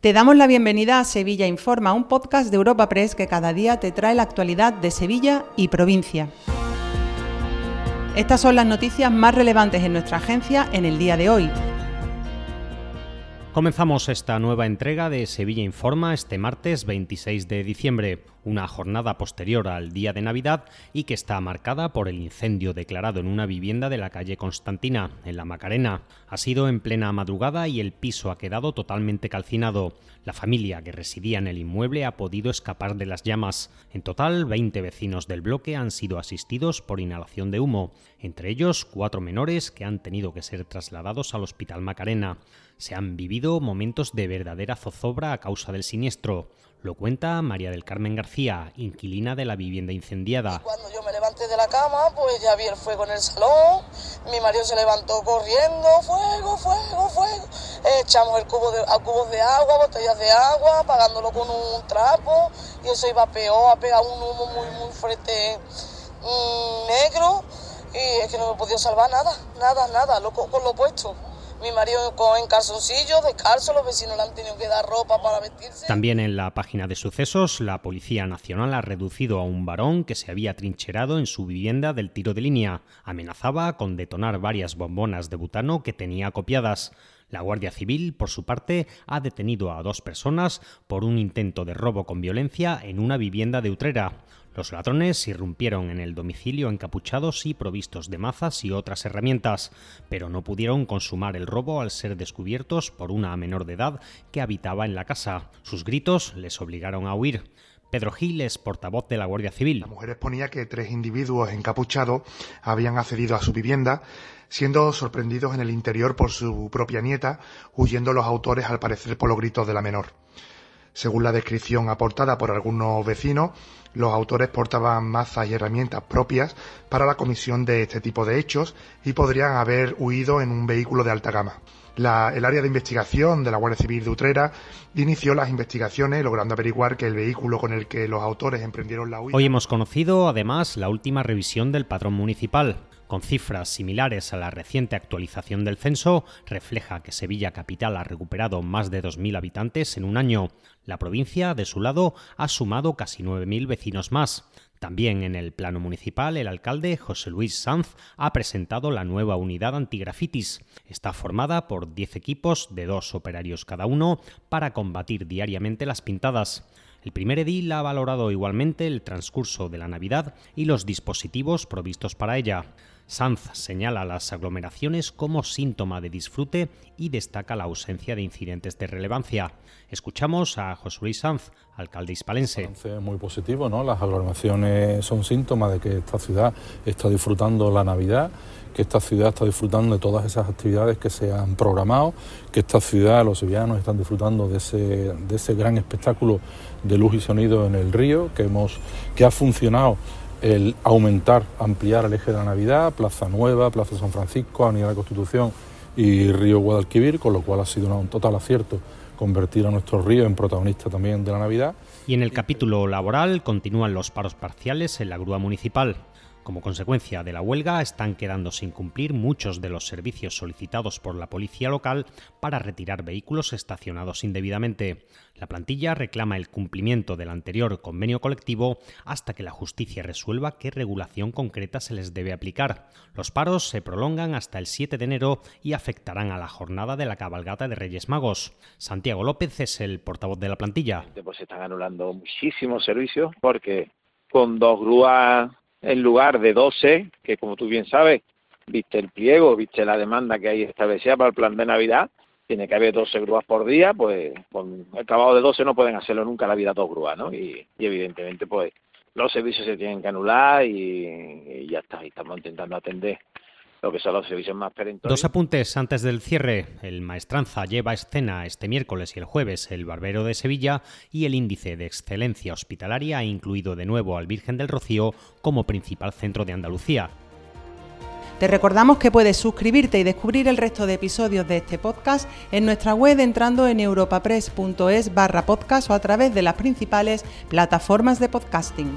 Te damos la bienvenida a Sevilla Informa, un podcast de Europa Press que cada día te trae la actualidad de Sevilla y provincia. Estas son las noticias más relevantes en nuestra agencia en el día de hoy. Comenzamos esta nueva entrega de Sevilla Informa este martes 26 de diciembre, una jornada posterior al día de Navidad y que está marcada por el incendio declarado en una vivienda de la calle Constantina, en la Macarena. Ha sido en plena madrugada y el piso ha quedado totalmente calcinado. La familia que residía en el inmueble ha podido escapar de las llamas. En total, 20 vecinos del bloque han sido asistidos por inhalación de humo, entre ellos cuatro menores que han tenido que ser trasladados al Hospital Macarena. Se han vivido momentos de verdadera zozobra a causa del siniestro. Lo cuenta María del Carmen García, inquilina de la vivienda incendiada. cuando yo me levanté de la cama, pues ya vi el fuego en el salón. Mi marido se levantó corriendo, fuego, fuego, fuego. Echamos el cubo de, a cubos de agua, botellas de agua, apagándolo con un trapo. Y eso iba peor, a pegar un humo muy, muy fuerte mm, negro. Y es que no me podía salvar nada, nada, nada, lo, con lo puesto. Mi marido en descalzo, los vecinos le han tenido que dar ropa para vestirse. También en la página de sucesos, la Policía Nacional ha reducido a un varón que se había trincherado en su vivienda del tiro de línea. Amenazaba con detonar varias bombonas de butano que tenía copiadas. La Guardia Civil, por su parte, ha detenido a dos personas por un intento de robo con violencia en una vivienda de Utrera. Los ladrones irrumpieron en el domicilio encapuchados y provistos de mazas y otras herramientas, pero no pudieron consumar el robo al ser descubiertos por una menor de edad que habitaba en la casa. Sus gritos les obligaron a huir. Pedro Gil es portavoz de la Guardia Civil. La mujer exponía que tres individuos encapuchados habían accedido a su vivienda, siendo sorprendidos en el interior por su propia nieta, huyendo los autores al parecer por los gritos de la menor. Según la descripción aportada por algunos vecinos, los autores portaban mazas y herramientas propias para la comisión de este tipo de hechos y podrían haber huido en un vehículo de alta gama. El área de investigación de la Guardia Civil de Utrera inició las investigaciones logrando averiguar que el vehículo con el que los autores emprendieron la huida. Hoy hemos conocido además la última revisión del padrón municipal. Con cifras similares a la reciente actualización del censo, refleja que Sevilla Capital ha recuperado más de 2.000 habitantes en un año. La provincia, de su lado, ha sumado casi 9.000 vecinos más. También en el plano municipal, el alcalde José Luis Sanz ha presentado la nueva unidad antigrafitis. Está formada por 10 equipos de dos operarios cada uno para combatir diariamente las pintadas. El primer edil ha valorado igualmente el transcurso de la Navidad y los dispositivos provistos para ella. Sanz señala las aglomeraciones como síntoma de disfrute y destaca la ausencia de incidentes de relevancia. Escuchamos a José Luis Sanz, alcalde hispalense. Es muy positivo, ¿no? Las aglomeraciones son síntomas de que esta ciudad está disfrutando la Navidad, que esta ciudad está disfrutando de todas esas actividades que se han programado, que esta ciudad, los sevillanos están disfrutando de ese, de ese gran espectáculo de luz y sonido en el río, que, hemos, que ha funcionado el aumentar, ampliar el eje de la Navidad, Plaza Nueva, Plaza San Francisco, Avenida de la Constitución y Río Guadalquivir, con lo cual ha sido un total acierto convertir a nuestro río en protagonista también de la Navidad. Y en el capítulo laboral continúan los paros parciales en la grúa municipal. Como consecuencia de la huelga, están quedando sin cumplir muchos de los servicios solicitados por la policía local para retirar vehículos estacionados indebidamente. La plantilla reclama el cumplimiento del anterior convenio colectivo hasta que la justicia resuelva qué regulación concreta se les debe aplicar. Los paros se prolongan hasta el 7 de enero y afectarán a la jornada de la cabalgata de Reyes Magos. Santiago López es el portavoz de la plantilla. Pues están anulando muchísimos servicios porque con dos grúas en lugar de 12, que como tú bien sabes, viste el pliego, viste la demanda que hay establecida para el plan de Navidad, tiene que haber 12 grúas por día, pues con el acabado de 12 no pueden hacerlo nunca la vida dos grúas, ¿no? Y, evidentemente, pues los servicios se tienen que anular y, y ya está, y estamos intentando atender lo que son los servicios más perentorios. Dos apuntes antes del cierre. El Maestranza lleva a escena este miércoles y el jueves el Barbero de Sevilla y el índice de excelencia hospitalaria ha incluido de nuevo al Virgen del Rocío como principal centro de Andalucía. Te recordamos que puedes suscribirte y descubrir el resto de episodios de este podcast en nuestra web entrando en europapress.es barra podcast o a través de las principales plataformas de podcasting.